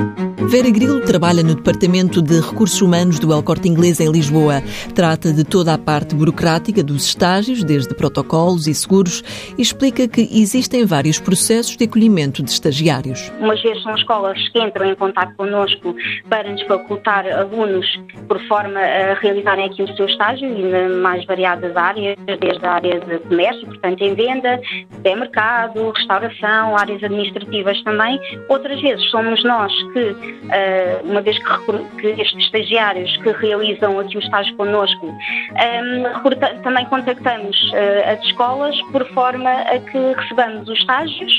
Thank you. Vera Grilo trabalha no Departamento de Recursos Humanos do El Corte Inglês em Lisboa. Trata de toda a parte burocrática dos estágios, desde protocolos e seguros, e explica que existem vários processos de acolhimento de estagiários. Umas vezes são escolas que entram em contato connosco para nos facultar alunos por forma a realizarem aqui o seu estágio e nas mais variadas áreas, desde a área de comércio, portanto em venda, mercado, restauração, áreas administrativas também. Outras vezes somos nós que uh, uma vez que, que, estes estagiários que realizam aqui o estágio connosco, um, também contactamos uh, as escolas por forma a que recebamos os estágios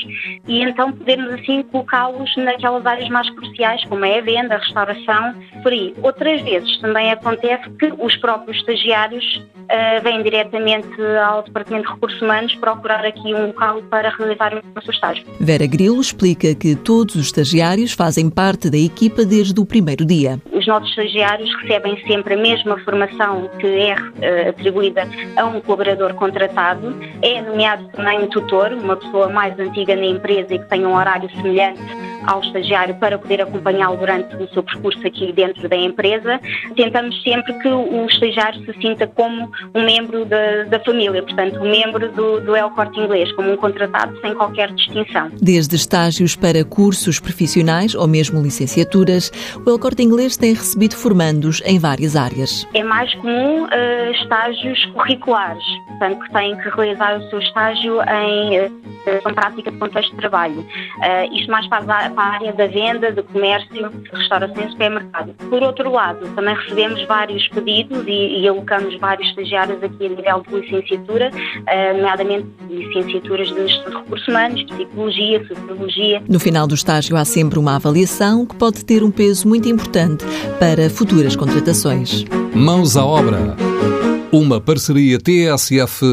e então podermos assim colocá-los naquelas áreas mais cruciais, como é a venda, a restauração, por aí. Outras vezes também acontece que os próprios estagiários uh, vêm diretamente ao Departamento de Recursos Humanos procurar aqui um local para realizar o seu estágio. Vera Grilo explica que todos os estagiários fazem parte da equipa desde o primeiro dia. Os nossos estagiários recebem sempre a mesma formação que é uh, atribuída a um colaborador contratado. É nomeado também um tutor, uma pessoa mais antiga na empresa e que tem um horário semelhante ao estagiário para poder acompanhá-lo durante o seu percurso aqui dentro da empresa. Tentamos sempre que o estagiário se sinta como um membro da, da família, portanto, um membro do, do El Corte Inglês, como um contratado sem qualquer distinção. Desde estágios para cursos profissionais ou mesmo licenciaturas, o El Corte Inglês tem recebido formandos em várias áreas. É mais comum uh, estágios curriculares, portanto, que têm que realizar o seu estágio em uh, prática de contexto de trabalho. Uh, isto mais para para a área da venda, do comércio, restauração e supermercado. Por outro lado, também recebemos vários pedidos e, e alocamos vários estagiários aqui a nível de licenciatura, uh, nomeadamente licenciaturas de gestão de recursos humanos, psicologia, sociologia. No final do estágio há sempre uma avaliação que pode ter um peso muito importante para futuras contratações. Mãos à obra. Uma parceria TSF-IEFP.